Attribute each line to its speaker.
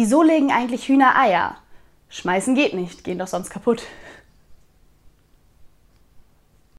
Speaker 1: Wieso legen eigentlich Hühner Eier? Schmeißen geht nicht, gehen doch sonst kaputt.